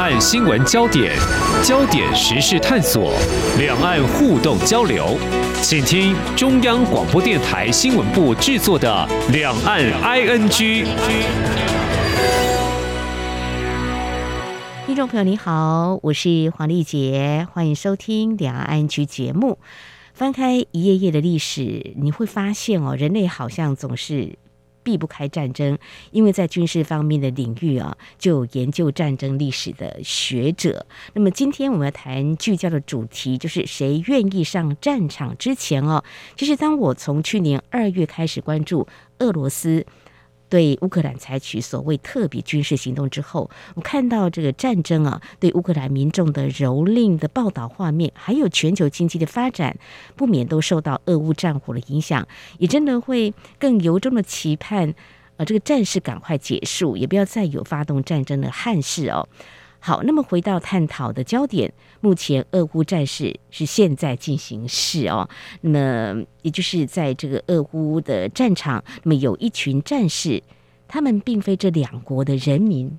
岸新闻焦点，焦点时事探索，两岸互动交流，请听中央广播电台新闻部制作的《两岸 ING》。听众朋友你好，我是黄丽杰，欢迎收听《两岸 ING》节目。翻开一页页的历史，你会发现哦，人类好像总是。避不开战争，因为在军事方面的领域啊，就有研究战争历史的学者。那么今天我们要谈聚焦的主题，就是谁愿意上战场之前哦，其实当我从去年二月开始关注俄罗斯。对乌克兰采取所谓特别军事行动之后，我看到这个战争啊，对乌克兰民众的蹂躏的报道画面，还有全球经济的发展，不免都受到俄乌战火的影响，也真的会更由衷的期盼，呃，这个战事赶快结束，也不要再有发动战争的憾事哦。好，那么回到探讨的焦点，目前俄乌战事是现在进行式哦。那么，也就是在这个俄乌的战场，那么有一群战士，他们并非这两国的人民，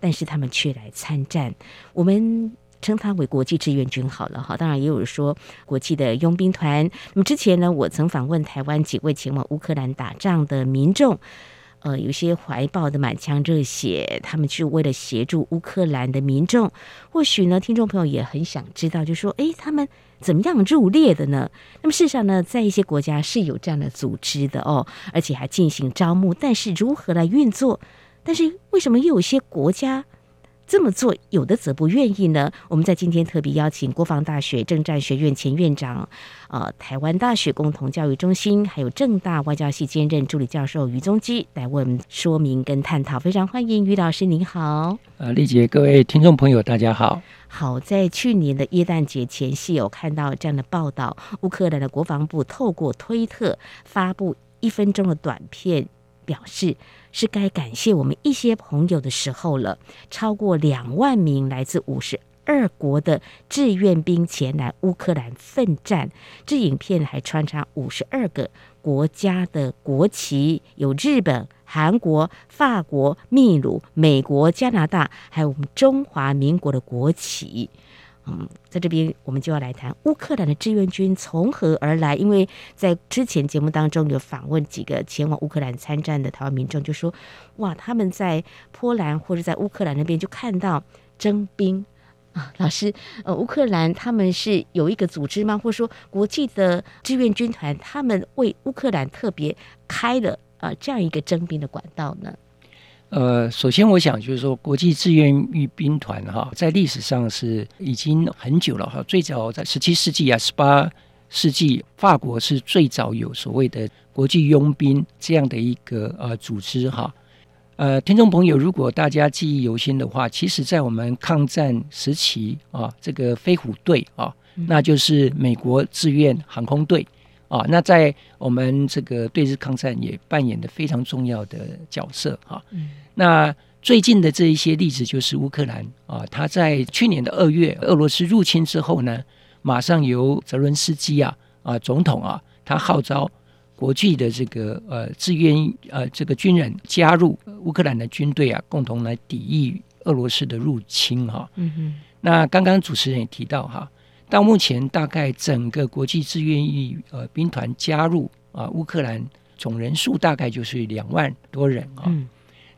但是他们却来参战。我们称他为国际志愿军好了哈。当然，也有人说国际的佣兵团。那么之前呢，我曾访问台湾几位前往乌克兰打仗的民众。呃，有些怀抱的满腔热血，他们去为了协助乌克兰的民众。或许呢，听众朋友也很想知道，就说，诶，他们怎么样入列的呢？那么事实上呢，在一些国家是有这样的组织的哦，而且还进行招募。但是如何来运作？但是为什么又有些国家？这么做，有的则不愿意呢。我们在今天特别邀请国防大学政战学院前院长，呃，台湾大学共同教育中心，还有政大外交系兼任助理教授于宗基来为我们说明跟探讨。非常欢迎于老师，您好。呃，丽姐，各位听众朋友，大家好。好，在去年的耶诞节前夕，有看到这样的报道，乌克兰的国防部透过推特发布一分钟的短片，表示。是该感谢我们一些朋友的时候了。超过两万名来自五十二国的志愿兵前来乌克兰奋战。这影片还穿插五十二个国家的国旗，有日本、韩国、法国、秘鲁、美国、加拿大，还有我们中华民国的国旗。嗯，在这边我们就要来谈乌克兰的志愿军从何而来。因为在之前节目当中有访问几个前往乌克兰参战的台湾民众，就说：哇，他们在波兰或者在乌克兰那边就看到征兵啊。老师，呃，乌克兰他们是有一个组织吗？或者说国际的志愿军团，他们为乌克兰特别开了啊这样一个征兵的管道呢？呃，首先我想就是说，国际志愿役兵团哈，在历史上是已经很久了哈。最早在十七世纪啊，十八世纪，法国是最早有所谓的国际佣兵这样的一个呃组织哈。呃，听众朋友，如果大家记忆犹新的话，其实在我们抗战时期啊，这个飞虎队啊，那就是美国志愿航空队。啊，那在我们这个对日抗战也扮演的非常重要的角色哈。嗯。那最近的这一些例子就是乌克兰啊，他在去年的二月俄罗斯入侵之后呢，马上由泽伦斯基啊啊总统啊，他号召国际的这个呃志愿呃这个军人加入乌克兰的军队啊，共同来抵御俄罗斯的入侵哈。嗯哼。那刚刚主持人也提到哈。到目前，大概整个国际志愿役呃兵团加入啊乌克兰总人数大概就是两万多人啊。嗯、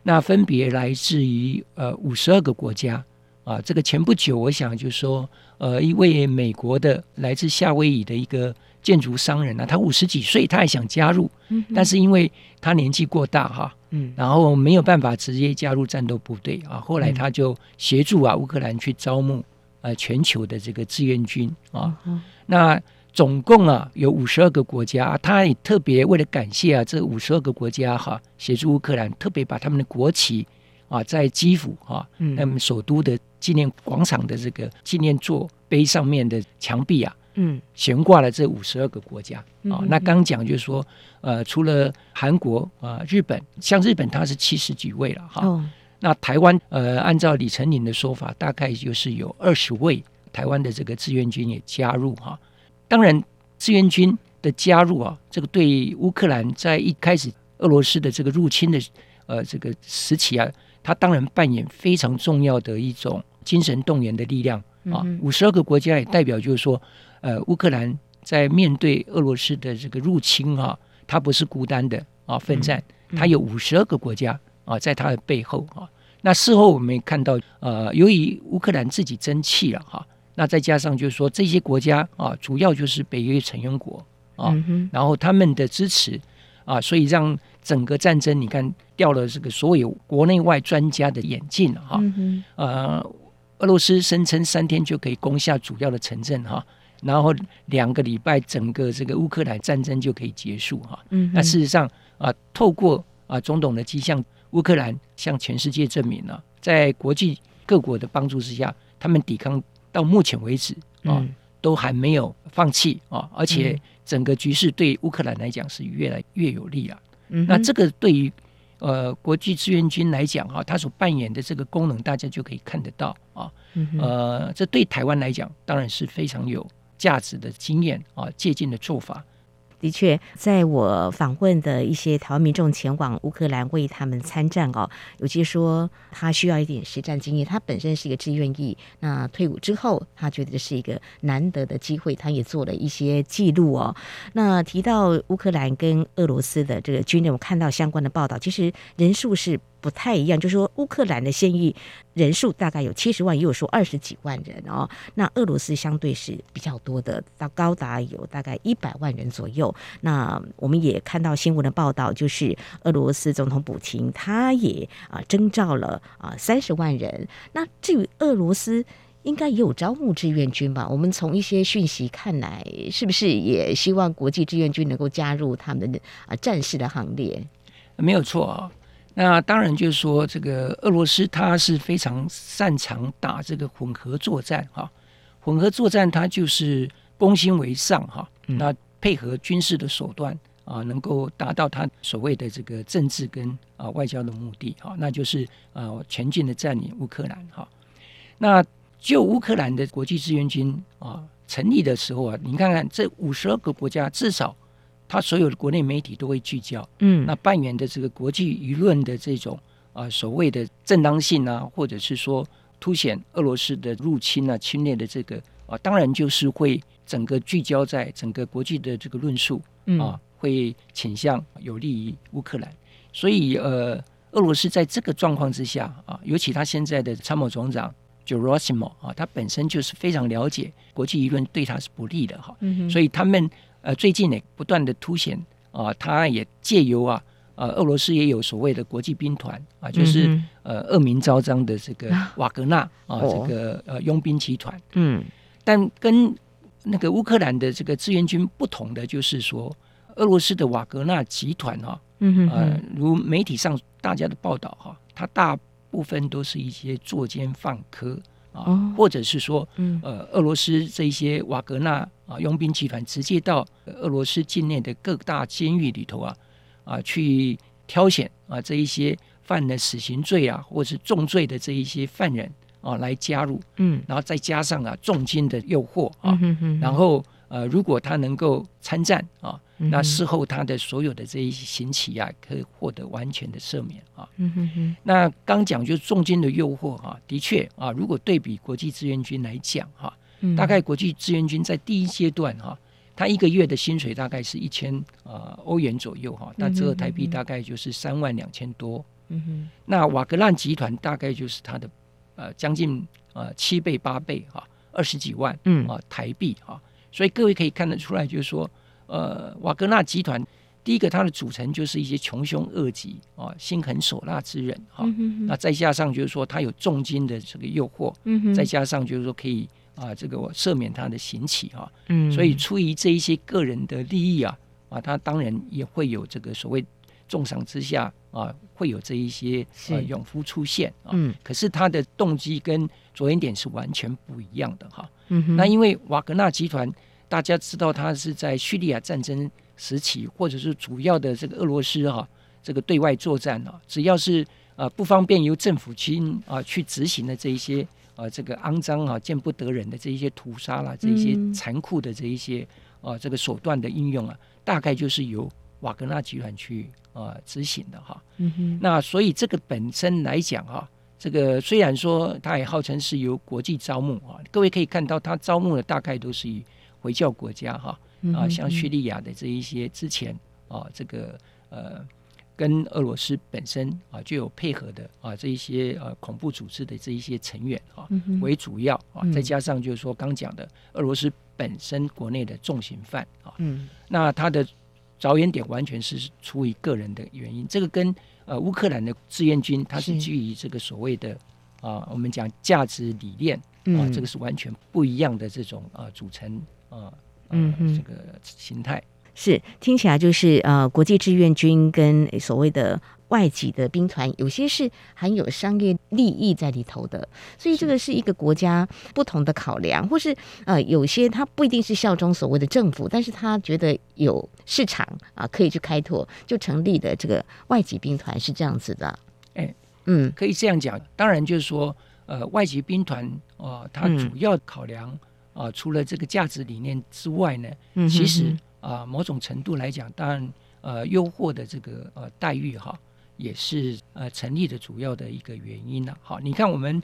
那分别来自于呃五十二个国家啊。这个前不久，我想就是说，呃，一位美国的来自夏威夷的一个建筑商人啊，他五十几岁，他也想加入，嗯、但是因为他年纪过大哈，嗯，然后没有办法直接加入战斗部队啊。后来他就协助啊乌克兰去招募。呃，全球的这个志愿军啊，嗯、那总共啊有五十二个国家，他也特别为了感谢啊这五十二个国家哈、啊，协助乌克兰，特别把他们的国旗啊在基辅啊，那么、嗯、首都的纪念广场的这个纪念座碑上面的墙壁啊，嗯，悬挂了这五十二个国家啊。那刚讲就是说，呃，除了韩国啊、日本，像日本它是七十几位了哈。那台湾呃，按照李成林的说法，大概就是有二十位台湾的这个志愿军也加入哈。当然，志愿军的加入啊，这个对乌克兰在一开始俄罗斯的这个入侵的呃这个时期啊，它当然扮演非常重要的一种精神动员的力量啊。嗯、五十二个国家也代表就是说，呃，乌克兰在面对俄罗斯的这个入侵啊，它不是孤单的啊奋战，它有五十二个国家啊在他的背后啊。那事后我们也看到，呃，由于乌克兰自己争气了哈，那再加上就是说这些国家啊，主要就是北约成员国啊，然后他们的支持啊，所以让整个战争你看掉了这个所有国内外专家的眼镜哈，呃，俄罗斯声称三天就可以攻下主要的城镇哈，然后两个礼拜整个这个乌克兰战争就可以结束哈，那事实上啊，透过啊总统的迹象。乌克兰向全世界证明了，在国际各国的帮助之下，他们抵抗到目前为止啊，都还没有放弃啊，而且整个局势对乌克兰来讲是越来越有利了。那这个对于呃国际志愿军来讲啊，他所扮演的这个功能，大家就可以看得到啊。呃，这对台湾来讲，当然是非常有价值的经验啊，借鉴的做法。的确，在我访问的一些台湾民众前往乌克兰为他们参战哦，有些说他需要一点实战经验，他本身是一个志愿役，那退伍之后，他觉得这是一个难得的机会，他也做了一些记录哦。那提到乌克兰跟俄罗斯的这个军人，我看到相关的报道，其实人数是。不太一样，就是说乌克兰的现役人数大概有七十万，也有说二十几万人哦。那俄罗斯相对是比较多的，到高达有大概一百万人左右。那我们也看到新闻的报道，就是俄罗斯总统普京他也啊征召了啊三十万人。那至于俄罗斯，应该也有招募志愿军吧？我们从一些讯息看来，是不是也希望国际志愿军能够加入他们的啊战士的行列？没有错。那当然就是说，这个俄罗斯它是非常擅长打这个混合作战哈，混合作战它就是攻心为上哈，那配合军事的手段啊，能够达到它所谓的这个政治跟啊外交的目的哈，那就是啊全境的占领乌克兰哈。那就乌克兰的国际志愿军啊成立的时候啊，你看看这五十二个国家至少。他所有的国内媒体都会聚焦，嗯，那扮演的这个国际舆论的这种啊、呃、所谓的正当性啊，或者是说凸显俄罗斯的入侵啊、侵略的这个啊、呃，当然就是会整个聚焦在整个国际的这个论述啊、呃，会倾向有利于乌克兰。所以呃，俄罗斯在这个状况之下啊，尤其他现在的参谋总长 Gerasimov 啊，他本身就是非常了解国际舆论对他是不利的哈，嗯、所以他们。呃，最近呢，不断的凸显啊，他也借由啊，呃，俄罗斯也有所谓的国际兵团啊，就是、嗯、呃恶名昭彰的这个瓦格纳啊，啊，这个呃佣兵集团。嗯，但跟那个乌克兰的这个志愿军不同的就是说，俄罗斯的瓦格纳集团哈、啊，嗯呃，如媒体上大家的报道哈、啊，它大部分都是一些作奸犯科。啊，或者是说，呃，俄罗斯这些瓦格纳啊佣兵集团直接到俄罗斯境内的各大监狱里头啊，啊，去挑选啊这一些犯了死刑罪啊，或是重罪的这一些犯人啊来加入，嗯，然后再加上啊重金的诱惑啊，然后呃，如果他能够参战啊。那事后他的所有的这一些刑期啊，可以获得完全的赦免啊。嗯哼哼。那刚讲就是重金的诱惑哈，的确啊，如果对比国际志愿军来讲哈，大概国际志愿军在第一阶段哈，他一个月的薪水大概是一千呃欧元左右哈，那折合台币大概就是三万两千多。嗯哼。那瓦格纳集团大概就是他的呃将近呃七倍八倍哈，二十几万嗯啊台币哈，所以各位可以看得出来，就是说。呃，瓦格纳集团第一个，它的组成就是一些穷凶恶极啊、心狠手辣之人哈、啊。那再加上就是说，他有重金的这个诱惑，再加上就是说可以啊，这个赦免他的刑期哈。所以出于这一些个人的利益啊，啊，他当然也会有这个所谓重赏之下啊，会有这一些呃勇夫出现啊。可是他的动机跟着眼点是完全不一样的哈。嗯那因为瓦格纳集团。大家知道，他是在叙利亚战争时期，或者是主要的这个俄罗斯哈，这个对外作战啊，只要是啊不方便由政府军啊去执行的这一些啊这个肮脏啊见不得人的这一些屠杀啦，这一些残酷的这一些啊这个手段的应用啊，大概就是由瓦格纳集团去啊执行的哈。嗯哼。那所以这个本身来讲哈，这个虽然说它也号称是由国际招募啊，各位可以看到，它招募的大概都是以回教国家哈啊，像叙利亚的这一些之前啊，这个呃。跟俄罗斯本身啊就有配合的啊这一些呃恐怖组织的这一些成员啊为主要啊，再加上就是说刚讲的俄罗斯本身国内的重刑犯啊，嗯，那他的着眼点完全是出于个人的原因，这个跟呃乌克兰的志愿军它是。基于这个所谓的啊我们讲价值理念啊，这个是完全不一样的这种啊组成啊嗯这个形态。是听起来就是呃，国际志愿军跟所谓的外籍的兵团，有些是含有商业利益在里头的，所以这个是一个国家不同的考量，或是呃，有些他不一定是效忠所谓的政府，但是他觉得有市场啊，可以去开拓，就成立的这个外籍兵团是这样子的。哎，嗯，可以这样讲。当然就是说，呃，外籍兵团啊，它主要考量啊，除了这个价值理念之外呢，嗯，其实。啊，某种程度来讲，当然，呃，优渥的这个呃待遇哈，也是呃成立的主要的一个原因了。好，你看我们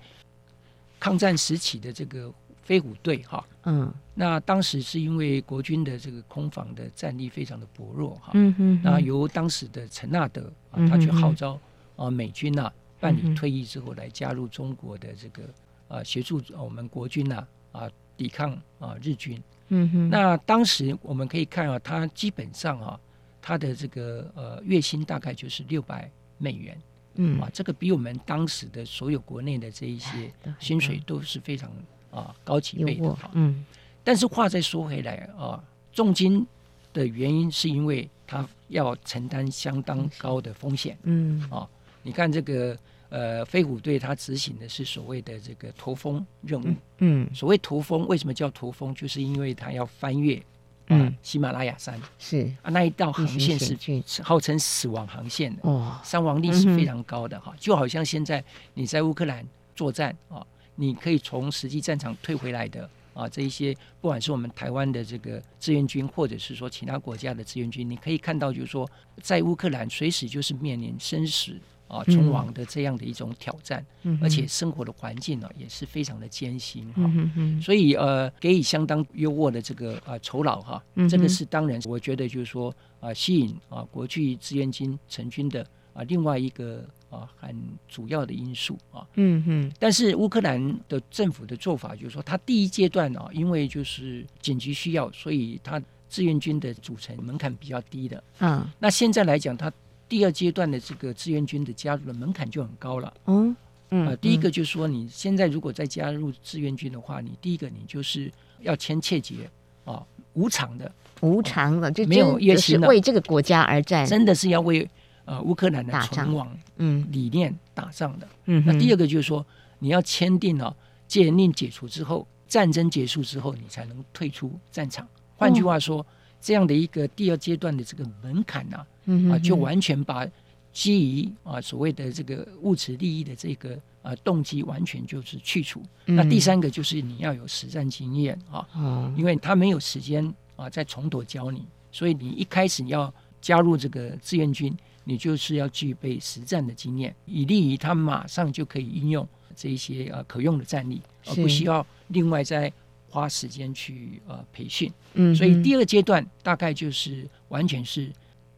抗战时期的这个飞虎队哈，嗯，那当时是因为国军的这个空防的战力非常的薄弱哈，嗯嗯，那由当时的陈纳德啊，他去号召啊美军呐办理退役之后来加入中国的这个啊协助我们国军呐啊抵抗啊日军。嗯哼，那当时我们可以看啊，他基本上啊，他的这个呃月薪大概就是六百美元，嗯啊，这个比我们当时的所有国内的这一些薪水都是非常啊高几倍的哈。嗯，但是话再说回来啊，重金的原因是因为他要承担相当高的风险。嗯啊，你看这个。呃，飞虎队它执行的是所谓的这个驼峰任务。嗯，嗯所谓驼峰，为什么叫驼峰？就是因为它要翻越啊、嗯、喜马拉雅山。是啊，那一道航线是号称死亡航线的，哦，伤亡率是非常高的哈。就好像现在你在乌克兰作战啊，你可以从实际战场退回来的啊，这一些不管是我们台湾的这个志愿军，或者是说其他国家的志愿军，你可以看到，就是说在乌克兰随时就是面临生死。啊，存亡的这样的一种挑战，嗯、而且生活的环境呢、啊、也是非常的艰辛哈，嗯嗯、所以呃，给予相当优渥的这个啊酬劳哈，这、啊、个是当然，我觉得就是说啊，吸引啊国际志愿军成军的啊另外一个啊很主要的因素啊，嗯嗯，但是乌克兰的政府的做法就是说，他第一阶段啊，因为就是紧急需要，所以他志愿军的组成门槛比较低的，嗯，那现在来讲他。第二阶段的这个志愿军的加入的门槛就很高了。嗯嗯，呃，第一个就是说，你现在如果再加入志愿军的话，你第一个你就是要签切结啊，无偿的，无偿的，就没有月薪的，为这个国家而战，真的是要为呃乌克兰的存亡嗯理念打仗的。嗯，那第二个就是说，你要签订了戒严令解除之后，战争结束之后，你才能退出战场。换句话说。这样的一个第二阶段的这个门槛呢、啊，嗯、哼哼啊，就完全把基于啊所谓的这个物质利益的这个啊动机完全就是去除。嗯、那第三个就是你要有实战经验啊，嗯、因为他没有时间啊再从头教你，所以你一开始要加入这个志愿军，你就是要具备实战的经验，以利于他马上就可以应用这一些啊可用的战力，而不需要另外再。花时间去呃培训，嗯，所以第二阶段大概就是完全是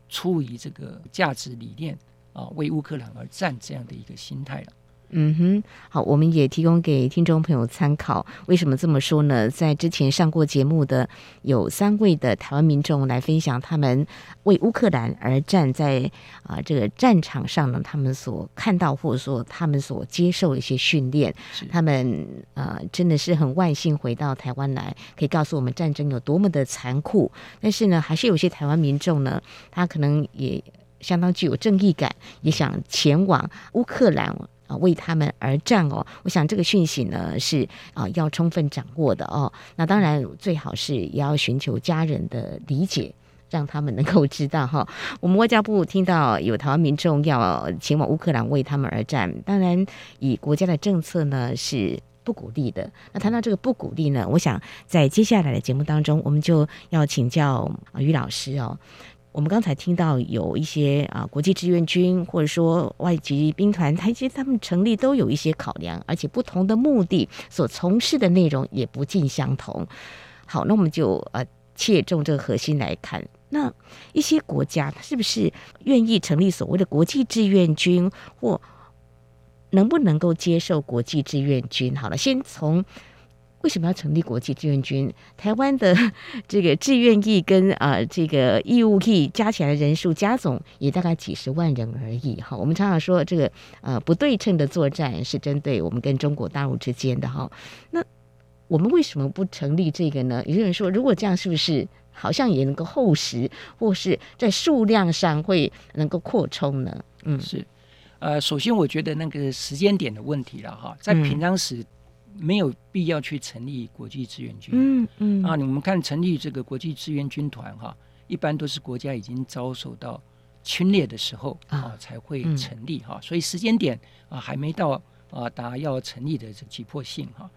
出于这个价值理念啊，为乌克兰而战这样的一个心态了。嗯哼，好，我们也提供给听众朋友参考。为什么这么说呢？在之前上过节目的有三位的台湾民众来分享他们为乌克兰而战，在啊这个战场上呢，他们所看到或者说他们所接受的一些训练，他们呃真的是很万幸回到台湾来，可以告诉我们战争有多么的残酷。但是呢，还是有些台湾民众呢，他可能也相当具有正义感，也想前往乌克兰。为他们而战哦！我想这个讯息呢是啊要充分掌握的哦。那当然最好是也要寻求家人的理解，让他们能够知道哈。我们外交部听到有台湾民众要前往乌克兰为他们而战，当然以国家的政策呢是不鼓励的。那谈到这个不鼓励呢，我想在接下来的节目当中，我们就要请教于老师哦。我们刚才听到有一些啊国际志愿军或者说外籍兵团，他其实他们成立都有一些考量，而且不同的目的所从事的内容也不尽相同。好，那我们就呃切中这个核心来看，那一些国家是不是愿意成立所谓的国际志愿军，或能不能够接受国际志愿军？好了，先从。为什么要成立国际志愿军？台湾的 这个志愿役跟啊、呃、这个义务役加起来的人数加总也大概几十万人而已。哈，我们常常说这个呃不对称的作战是针对我们跟中国大陆之间的哈。那我们为什么不成立这个呢？有些人说，如果这样是不是好像也能够厚实，或是在数量上会能够扩充呢？嗯，是。呃，首先我觉得那个时间点的问题了哈，在平常时。嗯没有必要去成立国际志愿军。嗯嗯啊，你们看成立这个国际志愿军团哈，一般都是国家已经遭受到侵略的时候啊才会成立哈，所以时间点啊还没到啊达要成立的这急迫性哈。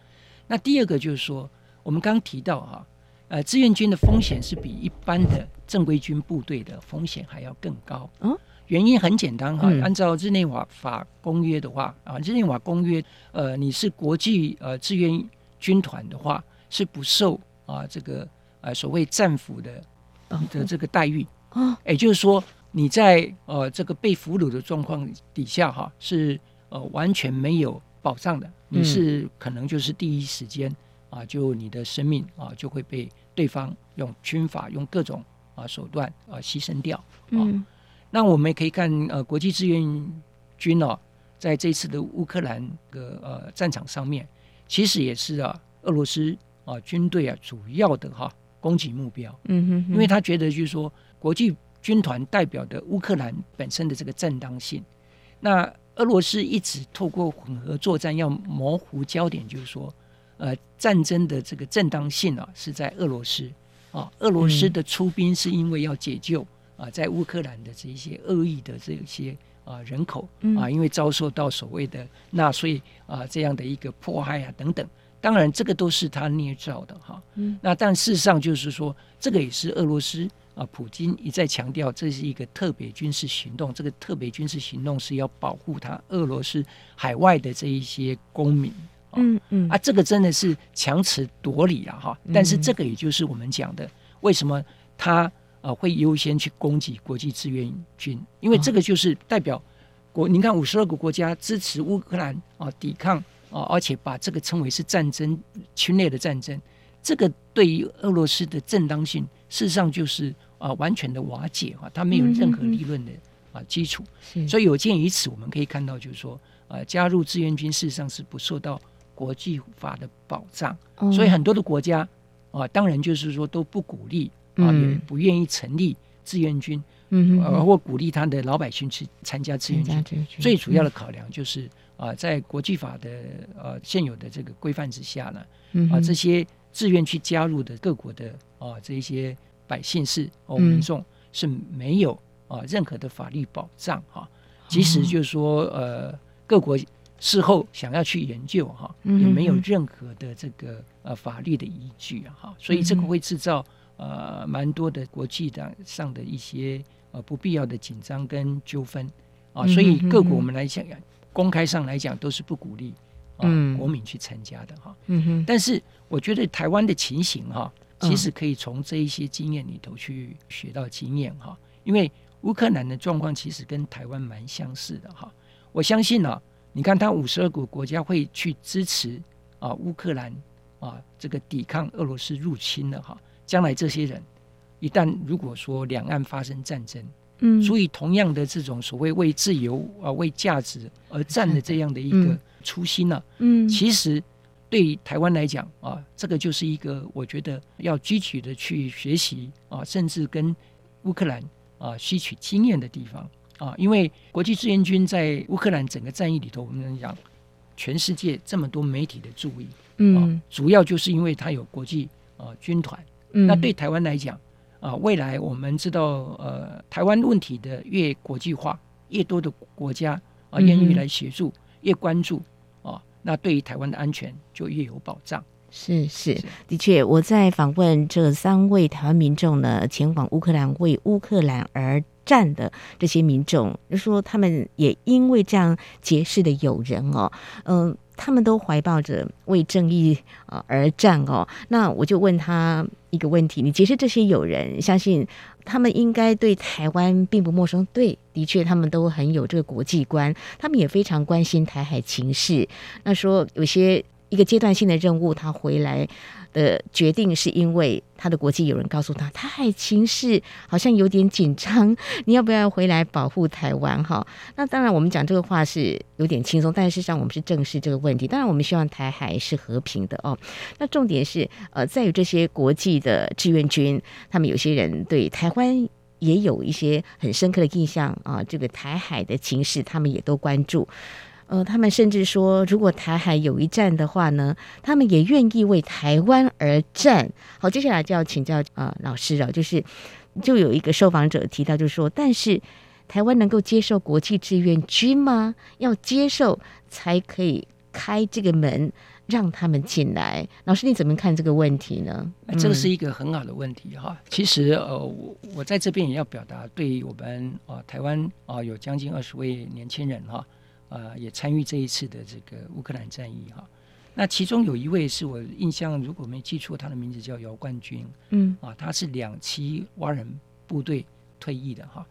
那第二个就是说，我们刚刚提到哈，呃，志愿军的风险是比一般的正规军部队的风险还要更高。嗯。原因很简单哈，按照日内瓦法公约的话啊，日内瓦公约，呃，你是国际呃志愿军团的话，是不受啊这个呃所谓战俘的的这个待遇。啊，也就是说你在呃这个被俘虏的状况底下哈，是呃完全没有保障的，你是可能就是第一时间啊，就你的生命啊就会被对方用军法用各种啊手段啊牺牲掉啊。那我们也可以看，呃，国际志愿军哦，在这次的乌克兰的呃战场上面，其实也是啊，俄罗斯啊军队啊主要的哈攻击目标。嗯哼，因为他觉得就是说，国际军团代表的乌克兰本身的这个正当性，那俄罗斯一直透过混合作战要模糊焦点，就是说，呃，战争的这个正当性啊是在俄罗斯啊，俄罗斯的出兵是因为要解救。啊，在乌克兰的这一些恶意的这些啊人口啊，因为遭受到所谓的纳粹啊这样的一个迫害啊等等，当然这个都是他捏造的哈。嗯，那但事实上就是说，这个也是俄罗斯啊，普京一再强调，这是一个特别军事行动。这个特别军事行动是要保护他俄罗斯海外的这一些公民。嗯嗯，啊，这个真的是强词夺理啊哈。但是这个也就是我们讲的，为什么他。啊，会优先去攻击国际志愿军，因为这个就是代表国。您看，五十二个国家支持乌克兰啊抵抗啊，而且把这个称为是战争侵略的战争，这个对于俄罗斯的正当性，事实上就是啊完全的瓦解啊，它没有任何理论的啊基础。所以有鉴于此，我们可以看到，就是说啊，加入志愿军事实上是不受到国际法的保障，所以很多的国家啊，当然就是说都不鼓励。啊，也不愿意成立志愿军，嗯，呃，或鼓励他的老百姓去参加志愿军。最主要的考量就是啊，在国际法的呃现有的这个规范之下呢，啊，这些自愿去加入的各国的啊这些百姓是哦民众是没有啊任何的法律保障哈，即使就是说呃各国事后想要去研究哈，也没有任何的这个呃法律的依据啊哈，所以这个会制造。呃，蛮多的国际的上的一些呃不必要的紧张跟纠纷啊，所以各国我们来讲，公开上来讲都是不鼓励啊国民去参加的哈。嗯哼。但是我觉得台湾的情形哈，其实可以从这一些经验里头去学到经验哈，因为乌克兰的状况其实跟台湾蛮相似的哈。我相信呢，你看他五十二个国家会去支持啊乌克兰啊这个抵抗俄罗斯入侵的哈。将来这些人一旦如果说两岸发生战争，嗯，所以同样的这种所谓为自由啊、为价值而战的这样的一个初心呢，嗯，其实对于台湾来讲啊，这个就是一个我觉得要积极的去学习啊，甚至跟乌克兰啊吸取经验的地方。啊，因为国际志愿军在乌克兰整个战役里头，我们能讲全世界这么多媒体的注意，嗯，主要就是因为它有国际啊军团。那对台湾来讲，啊，未来我们知道，呃，台湾问题的越国际化，越多的国家啊愿意来协助，越关注啊，那对于台湾的安全就越有保障。是是，的确，我在访问这三位台湾民众呢，前往乌克兰为乌克兰而战的这些民众，就说他们也因为这样结识的友人哦，嗯、呃，他们都怀抱着为正义啊而战哦。那我就问他一个问题：你结识这些友人，相信他们应该对台湾并不陌生？对，的确，他们都很有这个国际观，他们也非常关心台海情势。那说有些。一个阶段性的任务，他回来的决定是因为他的国际友人告诉他，台海情势好像有点紧张，你要不要回来保护台湾？哈，那当然，我们讲这个话是有点轻松，但事实上我们是正视这个问题。当然，我们希望台海是和平的哦。那重点是，呃，在于这些国际的志愿军，他们有些人对台湾也有一些很深刻的印象啊。这个台海的情势，他们也都关注。呃，他们甚至说，如果台海有一战的话呢，他们也愿意为台湾而战。好，接下来就要请教啊、呃，老师了，就是就有一个受访者提到，就是说，但是台湾能够接受国际志愿军吗？要接受才可以开这个门让他们进来。老师，你怎么看这个问题呢？这个是一个很好的问题哈。其实呃，我我在这边也要表达，对于我们啊、呃，台湾啊、呃，有将近二十位年轻人哈。啊、呃，也参与这一次的这个乌克兰战役哈。那其中有一位是我印象，如果没记错，他的名字叫姚冠军，嗯，啊，他是两栖蛙人部队退役的哈。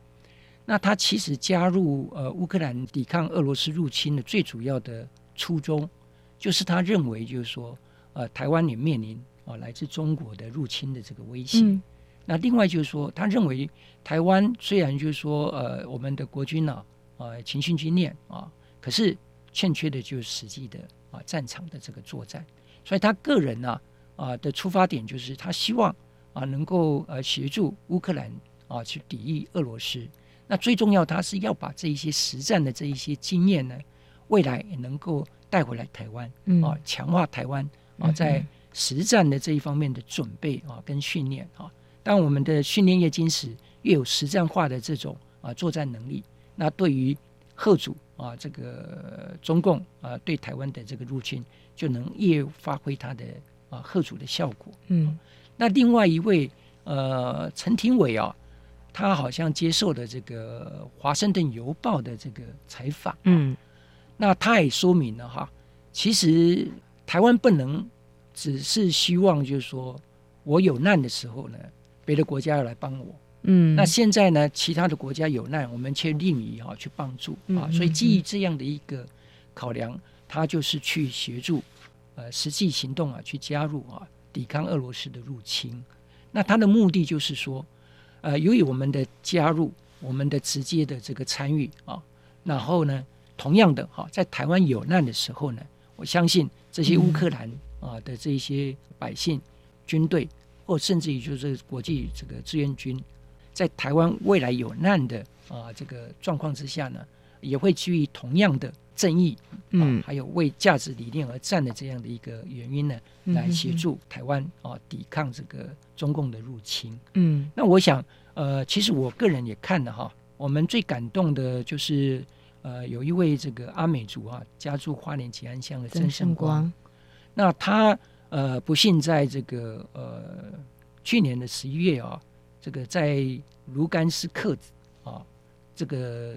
那他其实加入呃乌克兰抵抗俄罗斯入侵的最主要的初衷，就是他认为就是说，呃，台湾也面临啊、呃、来自中国的入侵的这个威胁。嗯、那另外就是说，他认为台湾虽然就是说，呃，我们的国军呢，啊、呃，勤训经验啊。可是欠缺的就是实际的啊战场的这个作战，所以他个人呢啊的出发点就是他希望啊能够呃协助乌克兰啊去抵御俄罗斯。那最重要，他是要把这一些实战的这一些经验呢，未来也能够带回来台湾啊，强化台湾啊在实战的这一方面的准备啊跟训练啊。当我们的训练越精实，越有实战化的这种啊作战能力，那对于吓阻。啊，这个中共啊对台湾的这个入侵，就能越发挥它的啊吓阻的效果。嗯，那另外一位呃陈廷伟啊，他好像接受了这个《华盛顿邮报》的这个采访。嗯，那他也说明了哈，其实台湾不能只是希望就是说我有难的时候呢，别的国家要来帮我。嗯，那现在呢？其他的国家有难，我们却吝于啊去帮助啊，所以基于这样的一个考量，他就是去协助呃实际行动啊，去加入啊抵抗俄罗斯的入侵。那他的目的就是说，呃，由于我们的加入，我们的直接的这个参与啊，然后呢，同样的哈，在台湾有难的时候呢，我相信这些乌克兰啊的这些百姓、军队，或甚至于就是国际这个志愿军。在台湾未来有难的啊这个状况之下呢，也会基于同样的正义，嗯，还有为价值理念而战的这样的一个原因呢，来协助台湾啊抵抗这个中共的入侵。嗯，那我想，呃，其实我个人也看了哈，我们最感动的就是呃，有一位这个阿美族啊，家住花莲吉安乡的曾胜光，那他呃不幸在这个呃去年的十一月啊。这个在卢甘斯克啊，这个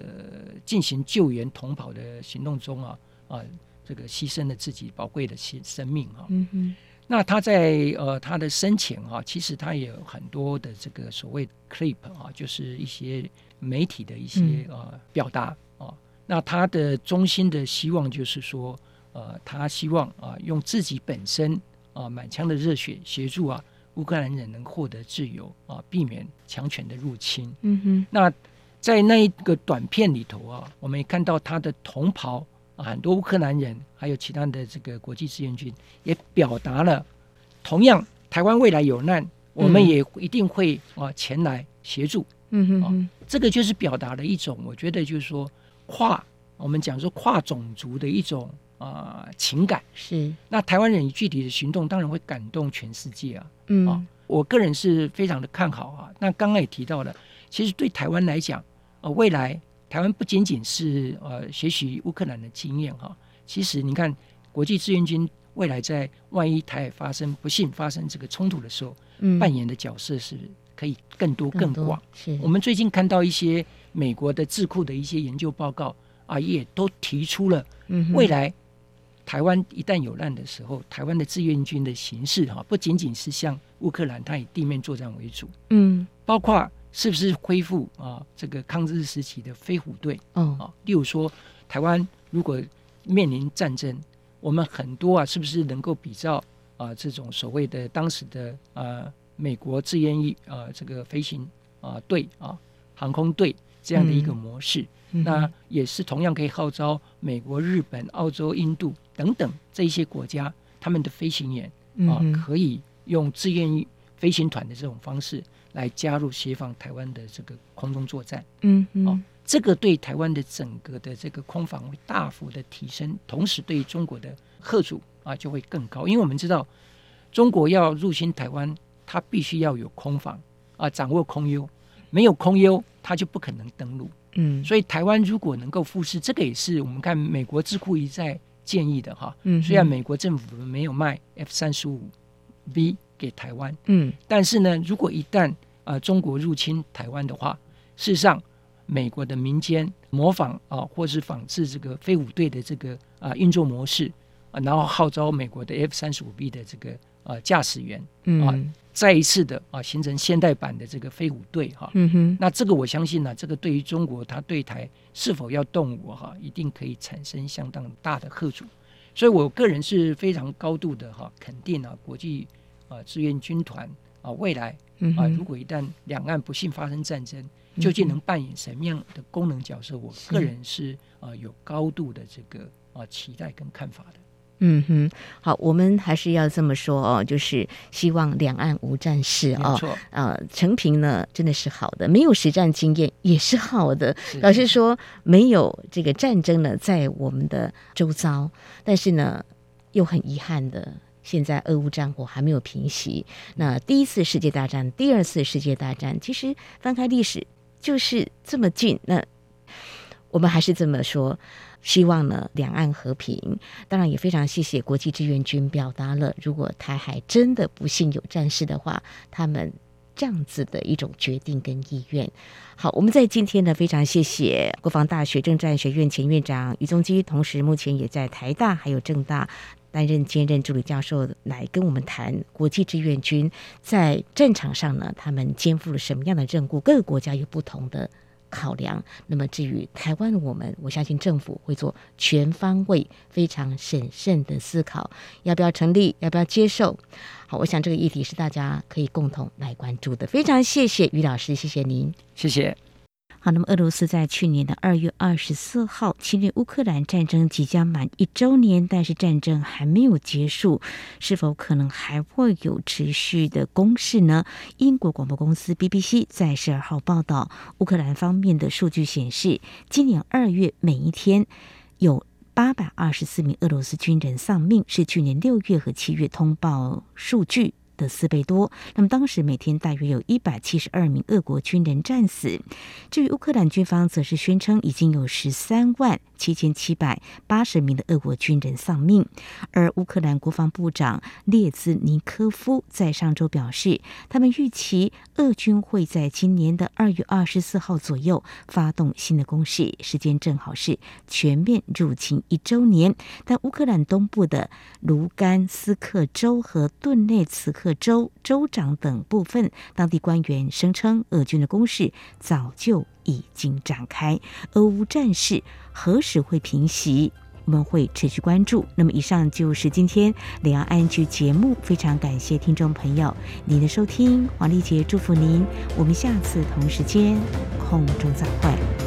进行救援同跑的行动中啊啊，这个牺牲了自己宝贵的生生命啊。嗯哼。那他在呃他的生前啊，其实他也有很多的这个所谓 clip 啊，就是一些媒体的一些呃表达啊。那他的衷心的希望就是说，呃，他希望啊用自己本身啊满腔的热血协助啊。乌克兰人能获得自由啊，避免强权的入侵。嗯哼。那在那一个短片里头啊，我们也看到他的同袍啊，很多乌克兰人，还有其他的这个国际志愿军，也表达了同样台湾未来有难，我们也一定会啊前来协助。嗯哼，哼。这个就是表达了一种，我觉得就是说跨我们讲说跨种族的一种。啊、呃，情感是那台湾人以具体的行动，当然会感动全世界啊。嗯，啊，我个人是非常的看好啊。那刚刚也提到了，其实对台湾来讲，呃，未来台湾不仅仅是呃学习乌克兰的经验哈、啊，其实你看国际志愿军未来在万一台海发生不幸发生这个冲突的时候，嗯扮演的角色是可以更多更广。是我们最近看到一些美国的智库的一些研究报告啊，也都提出了未来台湾一旦有难的时候，台湾的志愿军的形式哈，不仅仅是像乌克兰，它以地面作战为主，嗯，包括是不是恢复啊这个抗日时期的飞虎队嗯啊，例如说台湾如果面临战争。我们很多啊，是不是能够比较啊这种所谓的当时的啊美国志愿役啊这个飞行啊队啊航空队这样的一个模式？嗯、那也是同样可以号召美国、日本、澳洲、印度等等这一些国家，他们的飞行员啊可以用志愿役飞行团的这种方式来加入协防台湾的这个空中作战。嗯嗯。哦这个对台湾的整个的这个空防会大幅的提升，同时对中国的贺阻啊就会更高，因为我们知道中国要入侵台湾，它必须要有空防啊，掌握空优，没有空优，它就不可能登陆。嗯，所以台湾如果能够复试，这个也是我们看美国智库一再建议的哈。嗯，虽然美国政府没有卖 F 三十五 V 给台湾，嗯，但是呢，如果一旦啊中国入侵台湾的话，事实上。美国的民间模仿啊，或是仿制这个飞虎队的这个啊运作模式啊，然后号召美国的 F 三十五 B 的这个啊驾驶员啊，再一次的啊形成现代版的这个飞虎队哈。嗯哼，那这个我相信呢、啊，这个对于中国它对台是否要动武哈、啊，一定可以产生相当大的贺阻。所以我个人是非常高度的哈、啊、肯定啊，国际啊志愿军团啊未来啊，如果一旦两岸不幸发生战争。究竟能扮演什么样的功能角色？我个人是啊、呃、有高度的这个啊、呃、期待跟看法的。嗯哼，好，我们还是要这么说哦，就是希望两岸无战事哦。没错，呃，承平呢真的是好的，没有实战经验也是好的。老实说，没有这个战争呢在我们的周遭，但是呢又很遗憾的，现在俄乌战火还没有平息。那第一次世界大战、第二次世界大战，其实翻开历史。就是这么近，那我们还是这么说，希望呢两岸和平。当然也非常谢谢国际志愿军表达了，如果台海真的不幸有战事的话，他们这样子的一种决定跟意愿。好，我们在今天呢非常谢谢国防大学政战学院前院长于宗基，同时目前也在台大还有政大。担任兼任助理教授来跟我们谈国际志愿军在战场上呢，他们肩负了什么样的任务？各个国家有不同的考量。那么至于台湾的我们，我相信政府会做全方位、非常审慎的思考，要不要成立，要不要接受？好，我想这个议题是大家可以共同来关注的。非常谢谢于老师，谢谢您，谢谢。好，那么俄罗斯在去年的二月二十四号侵略乌克兰战争即将满一周年，但是战争还没有结束，是否可能还会有持续的攻势呢？英国广播公司 BBC 在十二号报道，乌克兰方面的数据显示，今年二月每一天有八百二十四名俄罗斯军人丧命，是去年六月和七月通报数据的四倍多。那么当时每天大约有一百七十二名俄国军人战死。至于乌克兰军方，则是宣称已经有十三万七千七百八十名的俄国军人丧命。而乌克兰国防部长列兹尼科夫在上周表示，他们预期俄军会在今年的二月二十四号左右发动新的攻势，时间正好是全面入侵一周年。但乌克兰东部的卢甘斯克州和顿内茨克州州长等部分当地官员声称，俄军的攻势早就已经展开。俄乌战事何时会平息？我们会持续关注。那么，以上就是今天两岸区节目，非常感谢听众朋友您的收听，黄丽杰祝福您，我们下次同时间空中再会。